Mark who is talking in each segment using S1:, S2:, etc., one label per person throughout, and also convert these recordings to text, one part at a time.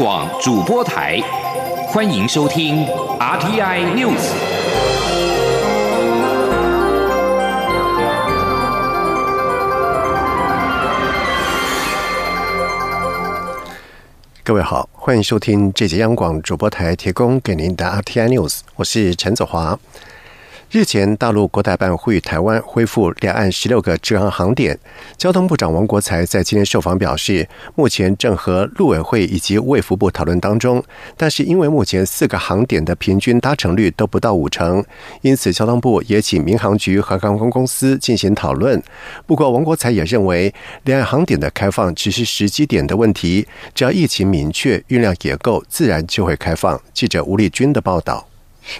S1: 广主播台，欢迎收听 RTI News。
S2: 各位好，欢迎收听这节央广主播台提供给您的 RTI News，我是陈子华。日前，大陆国台办呼吁台湾恢复两岸十六个直航航点。交通部长王国才在今天受访表示，目前正和陆委会以及卫福部讨论当中，但是因为目前四个航点的平均搭乘率都不到五成，因此交通部也请民航局和航空公司进行讨论。不过，王国才也认为，两岸航点的开放只是时机点的问题，只要疫情明确、运量也够，自然就会开放。记者吴丽君的报道。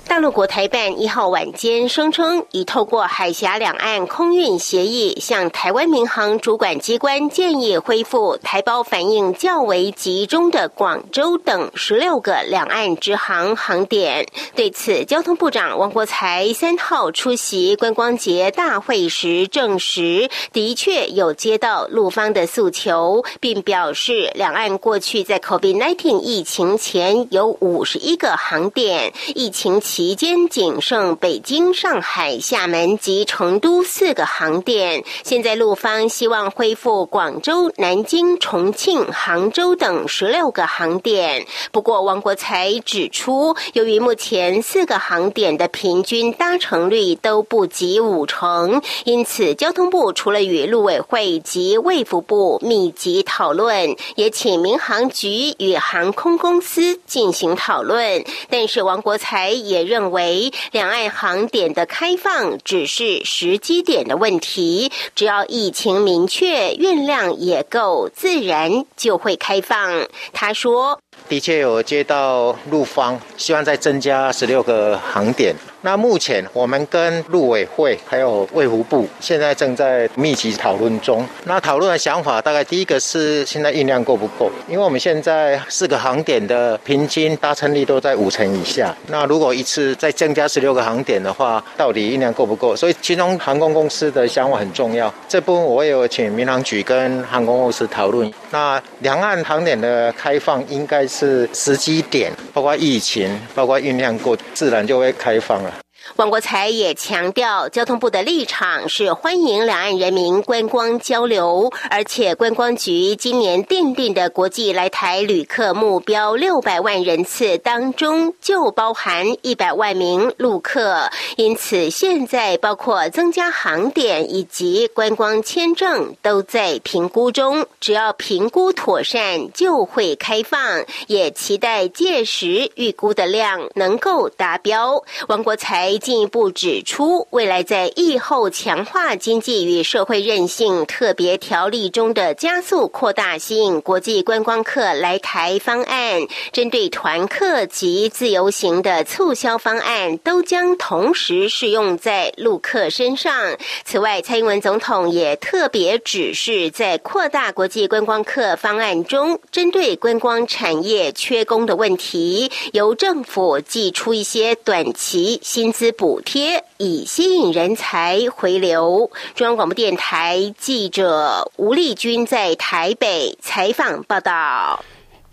S3: 大陆国台办一号晚间声称，已透过海峡两岸空运协议，向台湾民航主管机关建议恢复台胞反应较为集中的广州等十六个两岸直航航点。对此，交通部长王国才三号出席观光节大会时证实，的确有接到陆方的诉求，并表示，两岸过去在 COVID-19 疫情前有五十一个航点，疫情。期间仅剩北京、上海、厦门及成都四个航点。现在陆方希望恢复广州、南京、重庆、杭州等十六个航点。不过，王国才指出，由于目前四个航点的平均搭乘率都不及五成，因此交通部除了与陆委会及卫福部密集讨论，也请民航局与航空公司进行讨论。但是，王国才。也认为，两岸航点的开放只是时机点的问题，只要疫情明确、运量也够，自然就会开放。他说：“
S4: 的确有接到陆方，希望再增加十六个航点。”那目前我们跟陆委会还有卫福部现在正在密集讨论中。那讨论的想法大概第一个是现在运量够不够？因为我们现在四个航点的平均搭乘率都在五成以下。那如果一次再增加十六个航点的话，到底运量够不够？所以其中航空公司的想法很重要。这部分我有请民航局跟航空公司讨论。那两岸航点的开放应该是时机点，包括疫情，包括酝酿过，自然就会开放了。
S3: 王国才也强调，交通部的立场是欢迎两岸人民观光交流，而且观光局今年订定的国际来台旅客目标六百万人次当中，就包含一百万名陆客。因此，现在包括增加航点以及观光签证都在评估中，只要评估妥善，就会开放。也期待届时预估的量能够达标。王国才。进一步指出，未来在疫后强化经济与社会韧性特别条例中的加速扩大吸引国际观光客来台方案，针对团客及自由行的促销方案，都将同时适用在陆客身上。此外，蔡英文总统也特别指示，在扩大国际观光客方案中，针对观光产业缺工的问题，由政府寄出一些短期薪资。补贴以吸引人才回流。中央广播电台记者吴丽君在台北采访报道。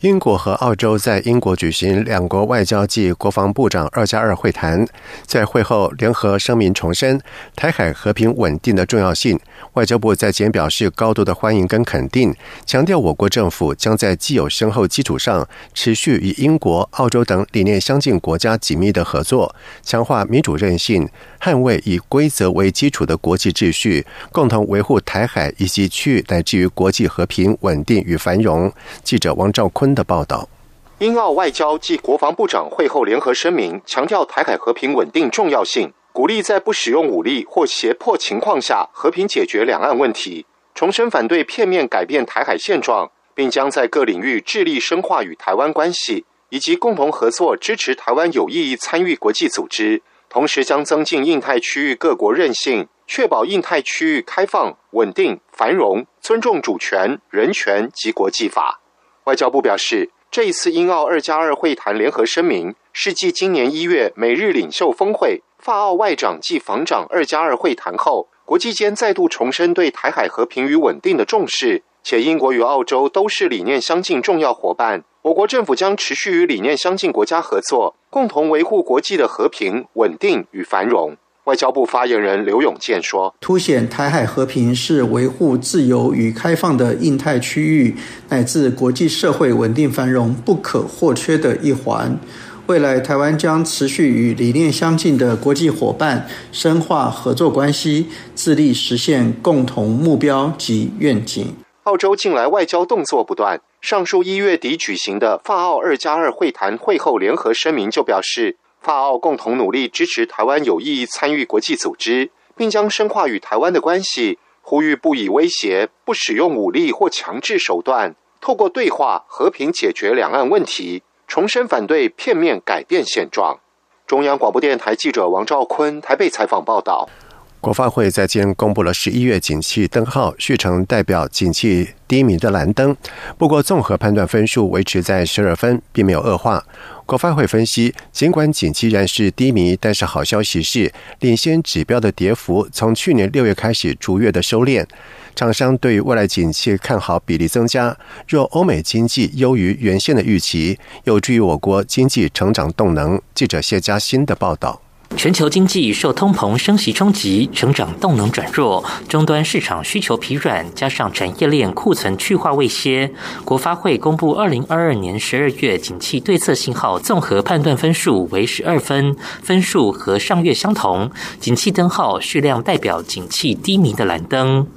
S2: 英国和澳洲在英国举行两国外交暨国防部长二加二会谈，在会后联合声明重申台海和平稳定的重要性。外交部在简表示高度的欢迎跟肯定，强调我国政府将在既有深厚基础上，持续与英国、澳洲等理念相近国家紧密的合作，强化民主韧性，捍卫以规则为基础的国际秩序，共同维护台海以及区域乃至于国际和平稳定与繁荣。记者王兆坤。的报道，
S5: 英澳外交暨国防部长会后联合声明，强调台海和平稳定重要性，鼓励在不使用武力或胁迫情况下和平解决两岸问题，重申反对片面改变台海现状，并将在各领域致力深化与台湾关系，以及共同合作支持台湾有意义参与国际组织，同时将增进印太区域各国韧性，确保印太区域开放、稳定、繁荣，尊重主权、人权及国际法。外交部表示，这一次英澳二加二会谈联合声明，是继今年一月美日领袖峰会、法澳外长暨防长二加二会谈后，国际间再度重申对台海和平与稳定的重视，且英国与澳洲都是理念相近重要伙伴。我国政府将持续与理念相近国家合作，共同维护国际的和平、稳定与繁荣。外交部发言人刘永健说：“
S6: 凸显台海和平是维护自由与开放的印太区域乃至国际社会稳定繁荣不可或缺的一环。未来，台湾将持续与理念相近的国际伙伴深化合作关系，致力实现共同目标及愿景。”
S5: 澳洲近来外交动作不断，上述一月底举行的法澳二加二会谈会后联合声明就表示。法澳共同努力支持台湾有意义参与国际组织，并将深化与台湾的关系，呼吁不以威胁、不使用武力或强制手段，透过对话和平解决两岸问题，重申反对片面改变现状。中央广播电台记者王兆坤台北采访报道。
S2: 国发会在今天公布了十一月景气灯号，续成代表景气低迷的蓝灯，不过综合判断分数维持在十二分，并没有恶化。国发会分析，尽管景气仍是低迷，但是好消息是，领先指标的跌幅从去年六月开始逐月的收敛，厂商对于未来景气看好比例增加。若欧美经济优于原先的预期，有助于我国经济成长动能。记者谢佳欣的报道。
S7: 全球经济受通膨升级冲击，成长动能转弱，终端市场需求疲软，加上产业链库存去化未歇。国发会公布二零二二年十二月景气对策信号综合判断分数为十二分，分数和上月相同。景气灯号序量代表景气低迷的蓝灯。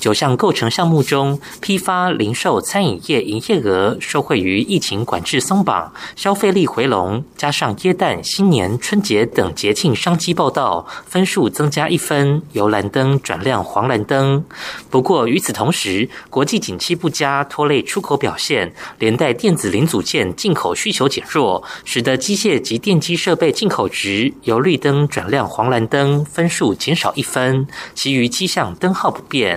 S7: 九项构成项目中，批发、零售、餐饮业营业额受惠于疫情管制松绑，消费力回笼，加上耶诞、新年、春节等节庆商机报道，分数增加一分，由蓝灯转亮黄蓝灯。不过与此同时，国际景气不佳拖累出口表现，连带电子零组件进口需求减弱，使得机械及电机设备进口值由绿灯转亮黄蓝灯，分数减少一分，其余七项灯号不变。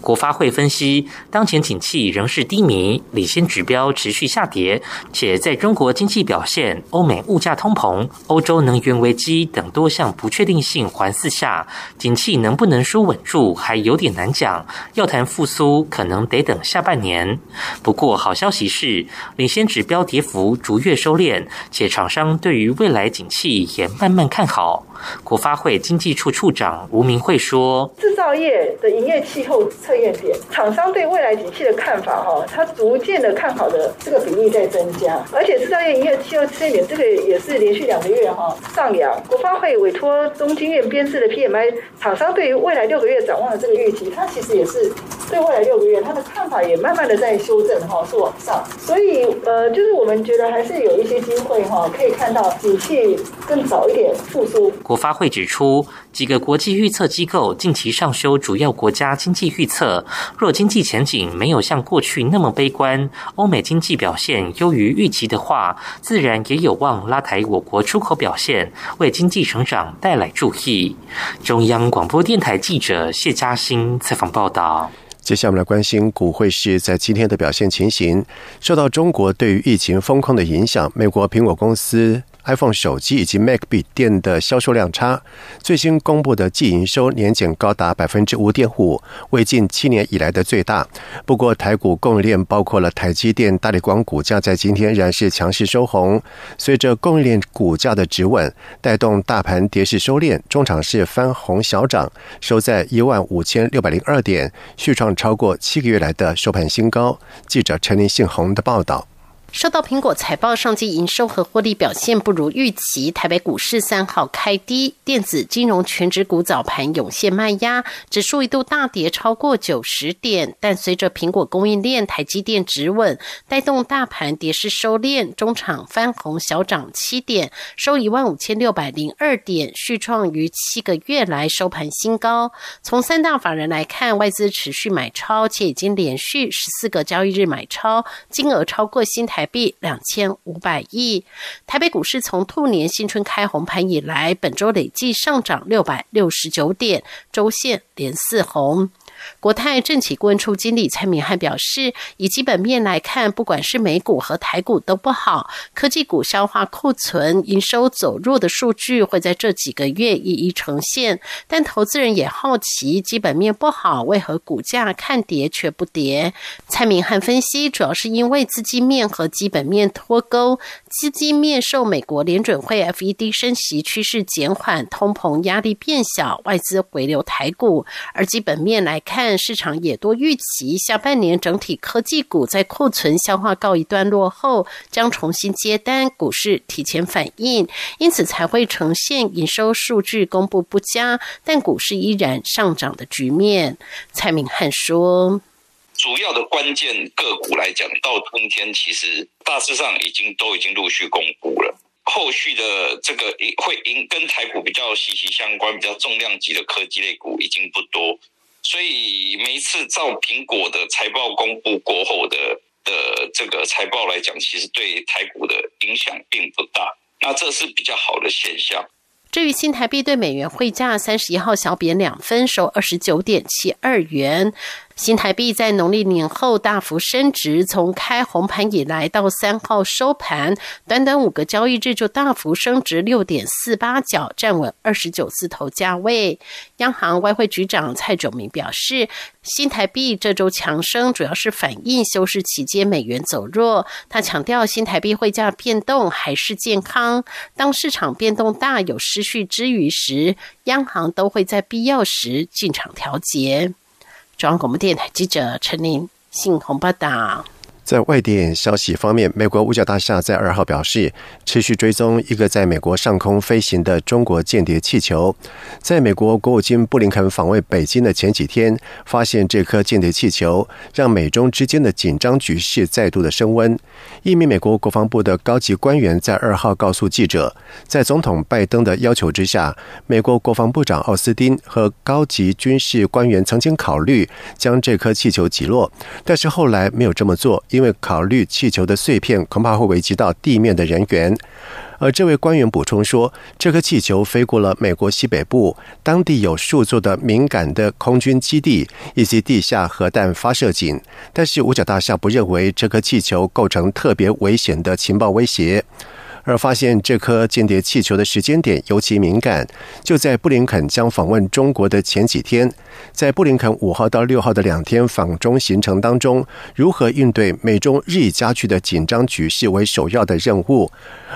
S7: 国发会分析，当前景气仍是低迷，领先指标持续下跌，且在中国经济表现、欧美物价通膨、欧洲能源危机等多项不确定性环伺下，景气能不能说稳住还有点难讲。要谈复苏，可能得等下半年。不过好消息是，领先指标跌幅逐月收敛，且厂商对于未来景气也慢慢看好。国发会经济处处长吴明慧说：“
S8: 制造业的营业气候测验点，厂商对未来景气的看法，哈，它逐渐的看好的这个比例在增加，而且制造业营业气候测验点这个也是连续两个月哈上扬。国发会委托中经院编制的 PMI，厂商对于未来六个月展望的这个预期，它其实也是对未来六个月它的看法也慢慢的在修正哈，是往上。所以呃，就是我们觉得还是有一些机会哈，可以看到景气更早一点复苏。”
S7: 国发会指出，几个国际预测机构近期上修主要国家经济预测。若经济前景没有像过去那么悲观，欧美经济表现优于预期的话，自然也有望拉抬我国出口表现，为经济成长带来助益。中央广播电台记者谢嘉欣采访报道。
S2: 接下来我们来关心股汇市在今天的表现情形。受到中国对于疫情风控的影响，美国苹果公司。iPhone 手机以及 Mac 笔电的销售量差，最新公布的季营收年减高达百分之五点五，为近七年以来的最大。不过，台股供应链包括了台积电、大力光股价在今天仍然是强势收红。随着供应链股价的止稳，带动大盘跌势收敛，中场是翻红小涨，收在一万五千六百零二点，续创超过七个月来的收盘新高。记者陈林信宏的报道。
S3: 受到苹果财报上季营收和获利表现不如预期，台北股市三号开低，电子金融全指股早盘涌现卖压，指数一度大跌超过九十点。但随着苹果供应链、台积电止稳，带动大盘跌势收敛，中场翻红小涨七点，收一万五千六百零二点，续创于七个月来收盘新高。从三大法人来看，外资持续买超，且已经连续十四个交易日买超，金额超过新台。台币两千五百亿。台北股市从兔年新春开红盘以来，本周累计上涨六百六十九点，周线连四红。
S9: 国泰政企顾问处经理蔡明汉表示，以基本面来看，不管是美股和台股都不好，科技股消化库存、营收走弱的数据会在这几个月一一呈现。但投资人也好奇，基本面不好，为何股价看跌却不跌？蔡明汉分析，主要是因为资金面和基本面脱钩，资金面受美国联准会 FED 升息趋势减缓，通膨压力变小，外资回流台股，而基本面来看，市场也多预期下半年整体科技股在库存消化告一段落后，将重新接单，股市提前反应，因此才会呈现营收数据公布不佳，但股市依然上涨的局面。蔡明汉说。
S10: 主要的关键个股来讲，到今天其实大致上已经都已经陆续公布了。后续的这个会跟台股比较息息相关、比较重量级的科技类股已经不多，所以每一次照苹果的财报公布过后的的这个财报来讲，其实对台股的影响并不大。那这是比较好的现象。
S9: 至于新台币对美元汇价，三十一号小贬两分，收二十九点七二元。新台币在农历年后大幅升值，从开红盘以来到三号收盘，短短五个交易日就大幅升值六点四八角，站稳二十九字头价位。央行外汇局长蔡炯明表示，新台币这周强升主要是反映休市期间美元走弱。他强调，新台币汇价变动还是健康，当市场变动大有失序之余时，央行都会在必要时进场调节。中央广播电台记者陈琳，信鸿报道。
S2: 在外电消息方面，美国五角大厦在二号表示，持续追踪一个在美国上空飞行的中国间谍气球。在美国国务卿布林肯访问北京的前几天，发现这颗间谍气球，让美中之间的紧张局势再度的升温。一名美国国防部的高级官员在二号告诉记者，在总统拜登的要求之下，美国国防部长奥斯汀和高级军事官员曾经考虑将这颗气球击落，但是后来没有这么做。因为考虑气球的碎片恐怕会危及到地面的人员，而这位官员补充说，这颗气球飞过了美国西北部，当地有数座的敏感的空军基地以及地下核弹发射井，但是五角大厦不认为这颗气球构成特别危险的情报威胁。而发现这颗间谍气球的时间点尤其敏感，就在布林肯将访问中国的前几天，在布林肯五号到六号的两天访中行程当中，如何应对美中日益加剧的紧张局势为首要的任务。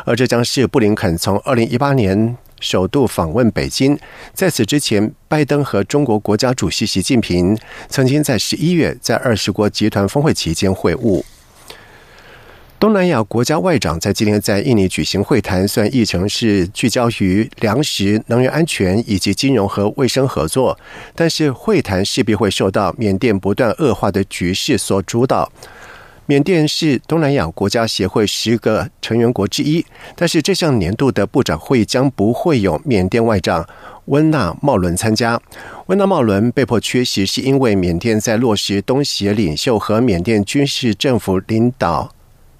S2: 而这将是布林肯从二零一八年首度访问北京，在此之前，拜登和中国国家主席习近平曾经在十一月在二十国集团峰会期间会晤。东南亚国家外长在今天在印尼举行会谈，虽然议程是聚焦于粮食、能源安全以及金融和卫生合作，但是会谈势必会受到缅甸不断恶化的局势所主导。缅甸是东南亚国家协会十个成员国之一，但是这项年度的部长会议将不会有缅甸外长温纳茂伦参加。温纳茂伦被迫缺席，是因为缅甸在落实东协领袖和缅甸军事政府领导。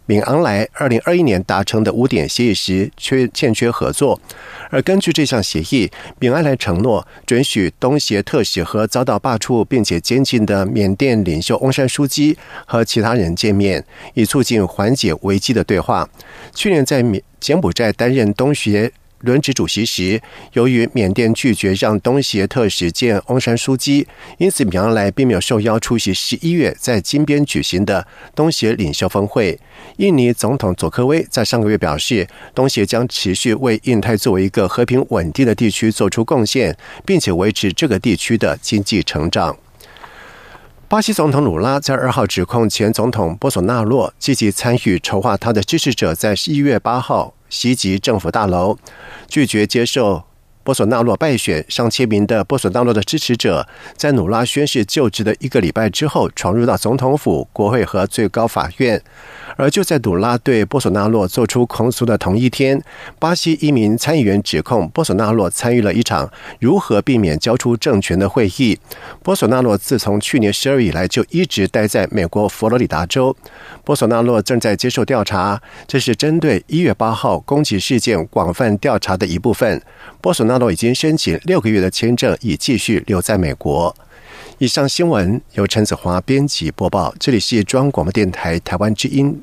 S2: 敏昂莱二零二一年达成的五点协议时缺欠缺合作，而根据这项协议，敏昂莱承诺准许东协特使和遭到罢黜并且监禁的缅甸领袖翁山书记和其他人见面，以促进缓解危机的对话。去年在缅柬埔寨担任东协。轮值主席时，由于缅甸拒绝让东协特使见翁山书记，因此米昂莱并没有受邀出席十一月在金边举行的东协领袖峰会。印尼总统佐科威在上个月表示，东协将持续为印太作为一个和平稳定的地区做出贡献，并且维持这个地区的经济成长。巴西总统鲁拉在二号指控前总统波索纳洛积极参与筹划他的支持者在一月八号。袭击政府大楼，拒绝接受波索纳洛败选。上千名的波索纳洛的支持者在努拉宣誓就职的一个礼拜之后，闯入到总统府、国会和最高法院。而就在努拉对波索纳洛做出控诉的同一天，巴西一名参议员指控波索纳洛参与了一场如何避免交出政权的会议。波索纳洛自从去年十二月以来就一直待在美国佛罗里达州。波索纳洛正在接受调查，这是针对一月八号攻击事件广泛调查的一部分。波索纳洛已经申请六个月的签证，以继续留在美国。以上新闻由陈子华编辑播报，这里是中央广播电台台湾之音。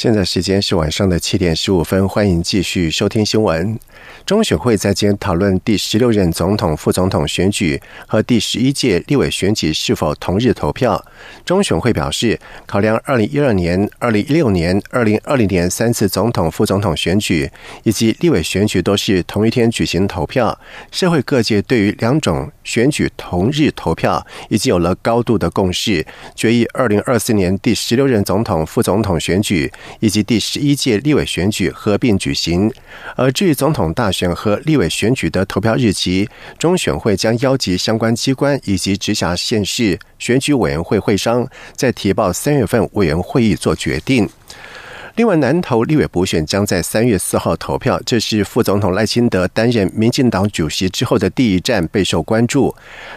S2: 现在时间是晚上的七点十五分，欢迎继续收听新闻。中选会在今天讨论第十六任总统、副总统选举和第十一届立委选举是否同日投票。中选会表示，考量二零一二年、二零一六年、二零二零年三次总统、副总统选举以及立委选举都是同一天举行投票，社会各界对于两种选举同日投票已经有了高度的共识，决议二零二四年第十六任总统、副总统选举以及第十一届立委选举合并举行。而至于总统大选和立委选举的投票日期，中选会将邀集相关机关以及直辖县市选举委员会会商，在提报三月份委员会议做决定。另外，南投立委补选将在三月四号投票，这是副总统赖清德担任民进党主席之后的第一站，备受关注。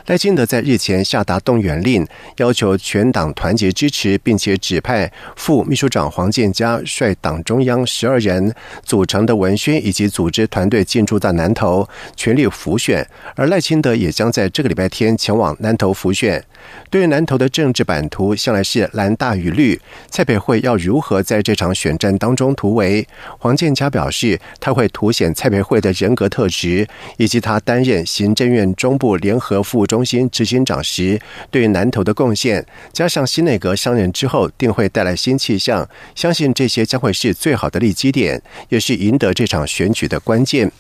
S2: 赖清德在日前下达动员令，要求全党团结支持，并且指派副秘书长黄建嘉率党中央十二人组成的文宣以及组织团队进驻到南投，全力辅选。而赖清德也将在这个礼拜天前往南投辅选。对于南投的政治版图，向来是蓝大于绿，蔡培慧要如何在这场选战当中突围？黄建嘉表示，他会凸显蔡培慧的人格特质，以及他担任行政院中部联合服务中心执行长时对南投的贡献，加上新内阁上任之后定会带来新气象，相信这些将会是最好的利基点，也是赢得这场选举的关键。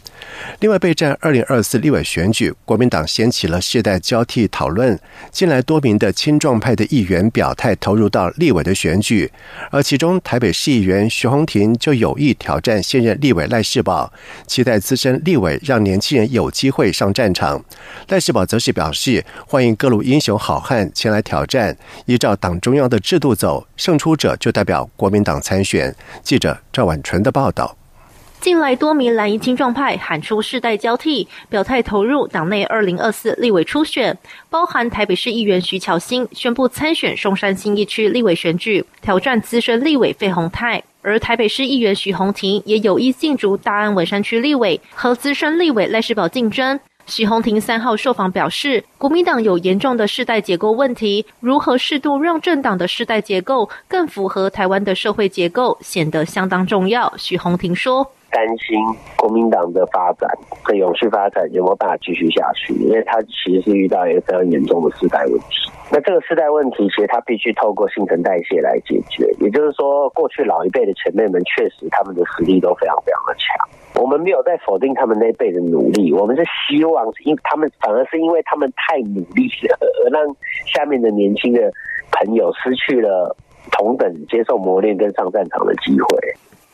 S2: 另外，备战二零二四立委选举，国民党掀起了世代交替讨论。近来多名的青壮派的议员表态投入到立委的选举，而其中台北市议员徐宏庭就有意挑战现任立委赖世宝，期待资深立委让年轻人有机会上战场。赖世宝则是表示，欢迎各路英雄好汉前来挑战，依照党中央的制度走，胜出者就代表国民党参选。记者赵婉纯的报道。
S11: 近来多名蓝营青壮派喊出世代交替，表态投入党内二零二四立委初选，包含台北市议员徐巧芯宣布参选松山新一区立委选举，挑战资深立委费鸿泰；而台北市议员许宏庭也有意竞逐大安文山区立委，和资深立委赖世宝竞争。许宏庭三号受访表示，国民党有严重的世代结构问题，如何适度让政党的世代结构更符合台湾的社会结构，显得相当重要。许宏庭说。
S12: 担心国民党的发展和永续发展有没有办法继续下去？因为他其实是遇到一个非常严重的世代问题。那这个世代问题，其实他必须透过新陈代谢来解决。也就是说，过去老一辈的前辈们确实他们的实力都非常非常的强。我们没有在否定他们那辈的努力，我们是希望因他们反而是因为他们太努力了，而让下面的年轻的朋友失去了同等接受磨练跟上战场的机会。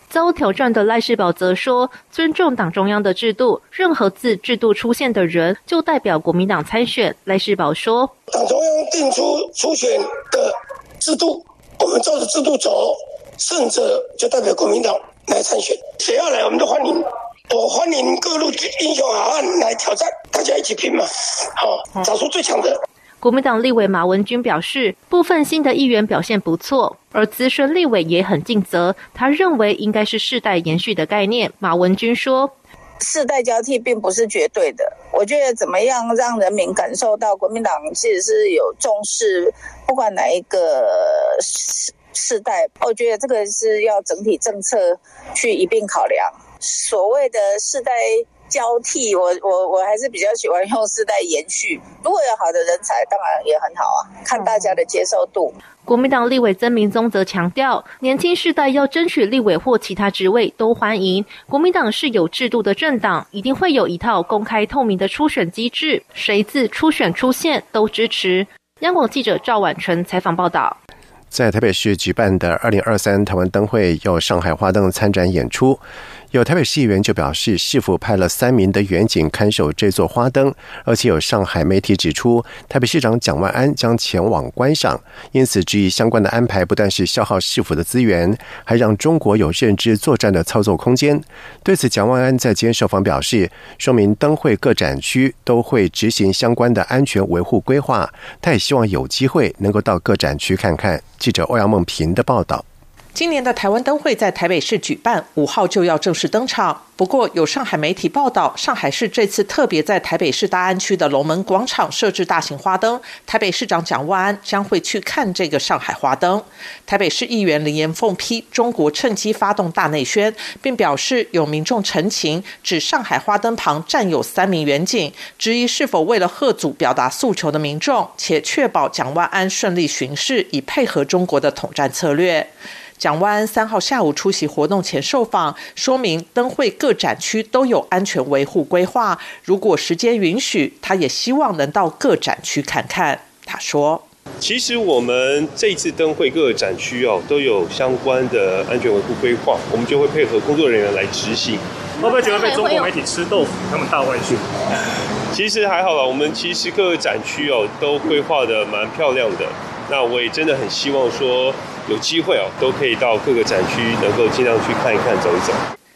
S11: 遭挑战的赖世宝则说：“尊重党中央的制度，任何自制度出现的人就代表国民党参选。”赖世宝说：“
S13: 党中央定出初选的制度，我们照着制度走，胜者就代表国民党来参选。谁要来，我们都欢迎。我欢迎各路英雄好汉来挑战，大家一起拼嘛！好，找出最强的。”
S11: 国民党立委马文君表示，部分新的议员表现不错，而资深立委也很尽责。他认为应该是世代延续的概念。马文君说：“
S14: 世代交替并不是绝对的，我觉得怎么样让人民感受到国民党其实是有重视，不管哪一个世世代，我觉得这个是要整体政策去一并考量。所谓的世代。”交替，我我我还是比较喜欢用世代延续。如果有好的人才，当然也很好啊，看大家的接受度。
S11: 国民党立委曾明宗则强调，年轻世代要争取立委或其他职位都欢迎。国民党是有制度的政党，一定会有一套公开透明的初选机制，谁自初选出现都支持。央广记者赵婉纯采访报道。
S2: 在台北市举办的二零二三台湾灯会，有上海花灯参展演出。有台北市议员就表示，市府派了三名的员警看守这座花灯，而且有上海媒体指出，台北市长蒋万安将前往观赏，因此质疑相关的安排不但是消耗市府的资源，还让中国有认知作战的操作空间。对此，蒋万安在接受访表示，说明灯会各展区都会执行相关的安全维护规划，他也希望有机会能够到各展区看看。记者欧阳梦平的报道。
S15: 今年的台湾灯会在台北市举办，五号就要正式登场。不过，有上海媒体报道，上海市这次特别在台北市大安区的龙门广场设置大型花灯，台北市长蒋万安将会去看这个上海花灯。台北市议员林延凤批中国趁机发动大内宣，并表示有民众陈情，指上海花灯旁站有三名远警，质疑是否为了贺祖表达诉求的民众，且确保蒋万安顺利巡视，以配合中国的统战策略。蒋万安三号下午出席活动前受访，说明灯会各展区都有安全维护规划。如果时间允许，他也希望能到各展区看看。他说：“
S16: 其实我们这次灯会各个展区哦都有相关的安全维护规划，我们就会配合工作人员来执行。
S17: 会不会觉得被中国媒体吃豆腐？他们大外宣？
S16: 其实还好啦，我们其实各个展区哦都规划的蛮漂亮的。那我也真的很希望说。”有机会哦，都可以到各个展区，能够尽量去看一看、走一走。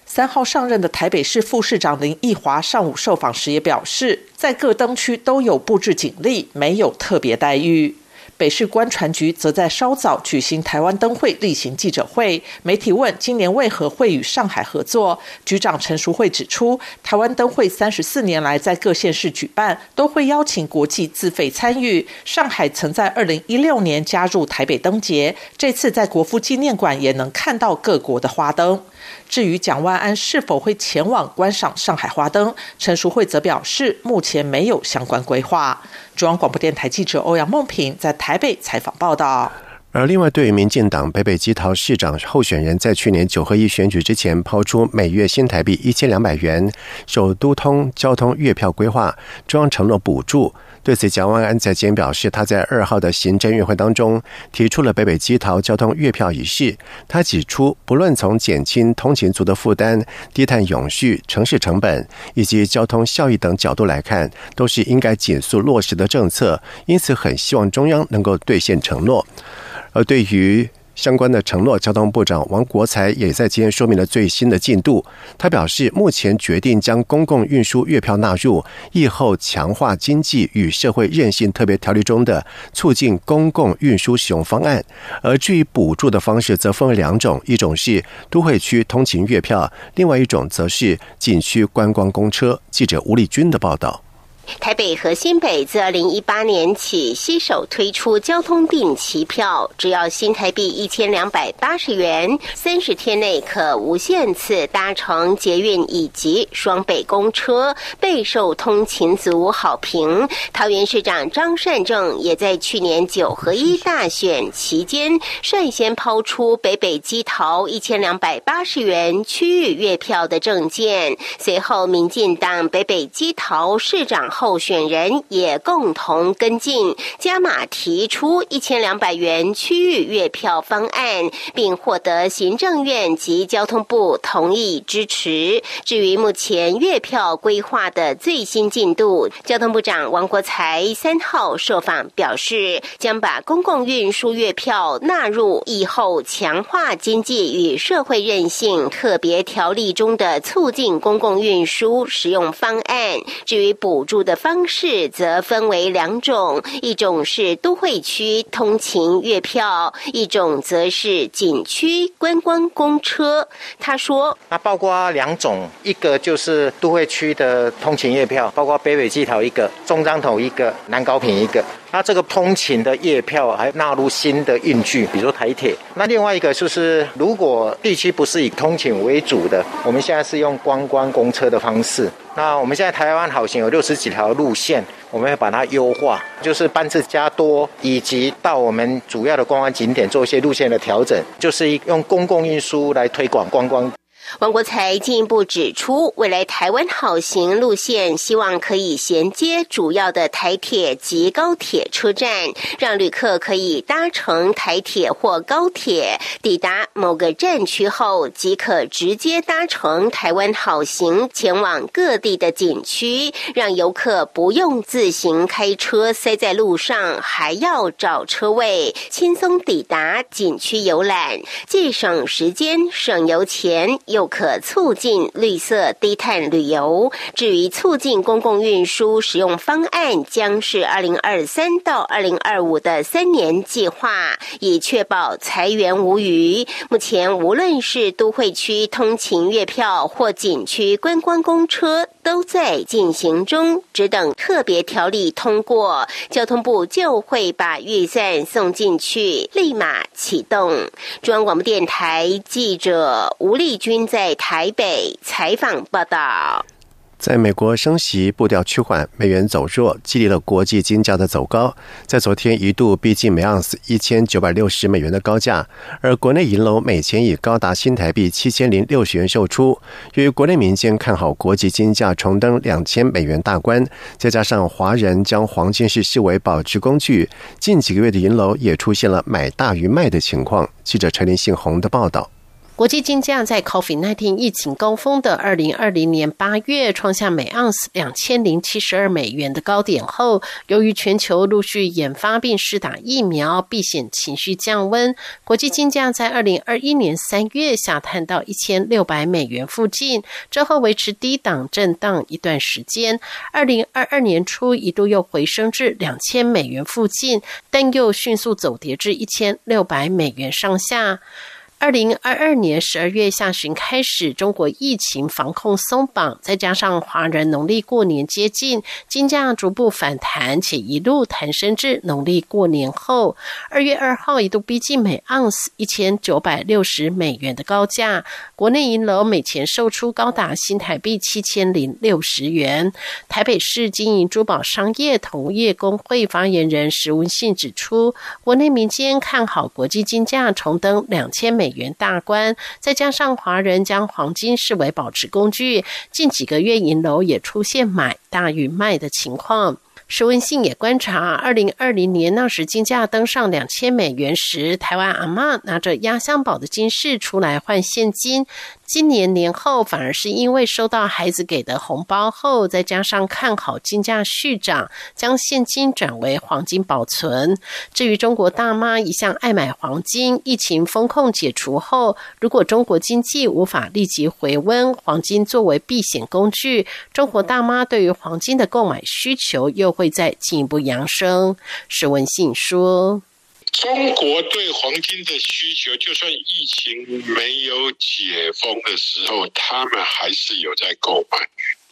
S15: 三号上任的台北市副市长林奕华上午受访时也表示，在各灯区都有布置警力，没有特别待遇。北市观船局则在稍早举行台湾灯会例行记者会，媒体问今年为何会与上海合作，局长陈淑慧指出，台湾灯会三十四年来在各县市举办，都会邀请国际自费参与。上海曾在二零一六年加入台北灯节，这次在国父纪念馆也能看到各国的花灯。至于蒋万安是否会前往观赏上海花灯，陈淑慧则表示，目前没有相关规划。中央广播电台记者欧阳梦平在台北采访报道。
S2: 而另外，对于民进党北北基桃市长候选人，在去年九合一选举之前抛出每月新台币一千两百元首都通交通月票规划，中央承诺补助。对此，蒋万安在今天表示，他在二号的行政院会当中提出了北北基桃交通月票一事。他指出，不论从减轻通勤族的负担、低碳永续、城市成本以及交通效益等角度来看，都是应该紧速落实的政策。因此，很希望中央能够兑现承诺。而对于相关的承诺，交通部长王国才也在今天说明了最新的进度。他表示，目前决定将公共运输月票纳入疫后强化经济与社会韧性特别条例中的促进公共运输使用方案。而至于补助的方式，则分为两种：一种是都会区通勤月票，另外一种则是景区观光公车。记者吴丽君的报道。
S3: 台北和新北自二零一八年起携手推出交通定期票，只要新台币一千两百八十元，三十天内可无限次搭乘捷运以及双北公车，备受通勤族好评。桃园市长张善政也在去年九合一大选期间率先抛出北北基桃一千两百八十元区域月票的证件，随后民进党北北基桃市长。候选人也共同跟进，加码提出一千两百元区域月票方案，并获得行政院及交通部同意支持。至于目前月票规划的最新进度，交通部长王国才三号受访表示，将把公共运输月票纳入以后强化经济与社会韧性特别条例中的促进公共运输使用方案。至于补助。的方式则分为两种，一种是都会区通勤月票，一种则是景区观光公车。他说：“
S4: 那包括两种，一个就是都会区的通勤月票，包括北北基桃一个，中彰头一个，南高平一个。那这个通勤的月票还纳入新的运具，比如台铁。那另外一个就是，如果地区不是以通勤为主的，我们现在是用观光公车的方式。”那我们现在台湾好行有六十几条路线，我们会把它优化，就是班次加多，以及到我们主要的观光景点做一些路线的调整，就是用公共运输来推广观光。
S3: 王国才进一步指出，未来台湾好行路线希望可以衔接主要的台铁及高铁车站，让旅客可以搭乘台铁或高铁抵达某个站区后，即可直接搭乘台湾好行前往各地的景区，让游客不用自行开车塞在路上，还要找车位，轻松抵达景区游览，既省时间、省油钱，又可促进绿色低碳旅游。至于促进公共运输使用方案，将是二零二三到二零二五的三年计划，以确保财源无余。目前无论是都会区通勤月票或景区观光公车，都在进行中，只等特别条例通过，交通部就会把预算送进去，立马启动。中央广播电台记者吴丽君在台北采访报道。
S2: 在美国升息步调趋缓，美元走弱，激励了国际金价的走高。在昨天一度逼近每盎司一千九百六十美元的高价，而国内银楼每钱以高达新台币七千零六十元售出。由于国内民间看好国际金价重登两千美元大关，再加上华人将黄金是视为保值工具，近几个月的银楼也出现了买大于卖的情况。记者陈林信宏的报道。
S9: 国际金价在 COVID-19 疫情高峰的二零二零年八月创下每盎司两千零七十二美元的高点后，由于全球陆续研发并施打疫苗，避险情绪降温，国际金价在二零二一年三月下探到一千六百美元附近，之后维持低档震荡一段时间。二零二二年初一度又回升至两千美元附近，但又迅速走跌至一千六百美元上下。二零二二年十二月下旬开始，中国疫情防控松绑，再加上华人农历过年接近，金价逐步反弹，且一路弹升至农历过年后，二月二号一度逼近每盎司一千九百六十美元的高价。国内银楼每钱售出高达新台币七千零六十元。台北市经营珠宝商业同业工会发言人石文信指出，国内民间看好国际金价重登两千美。元大关，再加上华人将黄金视为保值工具，近几个月银楼也出现买大于卖的情况。石文信也观察，二零二零年那时金价登上两千美元时，台湾阿妈拿着压箱宝的金饰出来换现金。今年年后，反而是因为收到孩子给的红包后，再加上看好金价续涨，将现金转为黄金保存。至于中国大妈一向爱买黄金，疫情风控解除后，如果中国经济无法立即回温，黄金作为避险工具，中国大妈对于黄金的购买需求又会再进一步扬升。史文信说。
S18: 中国对黄金的需求，就算疫情没有解封的时候，他们还是有在购买。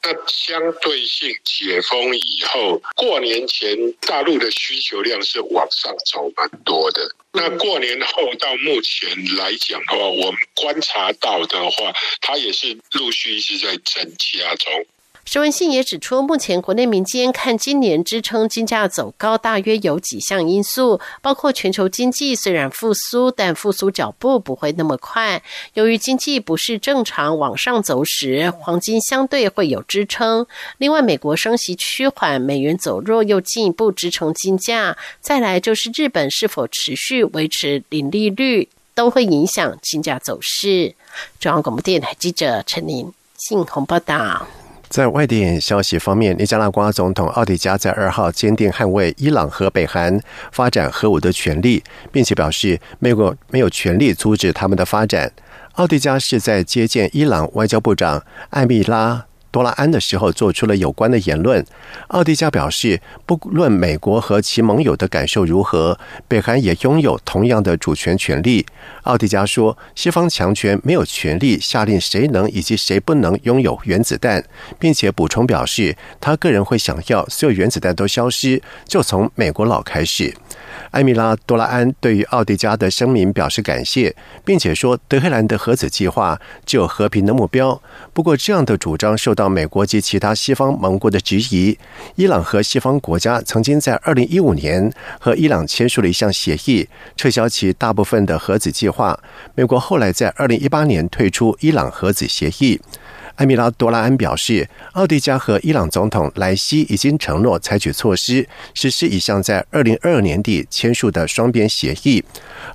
S18: 那相对性解封以后，过年前大陆的需求量是往上走蛮多的。那过年后到目前来讲的话，我们观察到的话，它也是陆续一直在增加中。
S9: 石文信也指出，目前国内民间看今年支撑金价走高，大约有几项因素，包括全球经济虽然复苏，但复苏脚步不会那么快。由于经济不是正常往上走时，黄金相对会有支撑。另外，美国升息趋缓，美元走弱又进一步支撑金价。再来就是日本是否持续维持零利率，都会影响金价走势。中央广播电台记者陈琳信鸿报道。
S2: 在外电消息方面，尼加拉瓜总统奥迪加在二号坚定捍卫伊朗和北韩发展核武的权利，并且表示美国没有权利阻止他们的发展。奥迪加是在接见伊朗外交部长艾米拉。多拉安的时候做出了有关的言论。奥迪加表示，不论美国和其盟友的感受如何，北韩也拥有同样的主权权利。奥迪加说，西方强权没有权利下令谁能以及谁不能拥有原子弹，并且补充表示，他个人会想要所有原子弹都消失，就从美国佬开始。埃米拉多拉安对于奥迪加的声明表示感谢，并且说，德黑兰的核子计划具有和平的目标。不过，这样的主张受到。美国及其他西方盟国的质疑。伊朗和西方国家曾经在二零一五年和伊朗签署了一项协议，撤销其大部分的核子计划。美国后来在二零一八年退出伊朗核子协议。埃米拉多拉安表示，奥迪加和伊朗总统莱西已经承诺采取措施实施一项在二零二二年底签署的双边协议，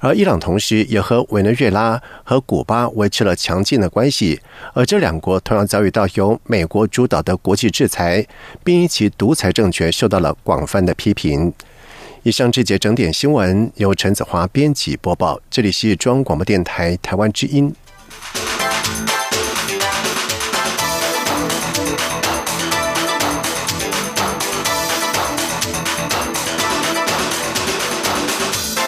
S2: 而伊朗同时也和委内瑞拉和古巴维持了强劲的关系，而这两国同样遭遇到由美国主导的国际制裁，并因其独裁政权受到了广泛的批评。以上这节整点新闻由陈子华编辑播报，这里是中央广播电台台湾之音。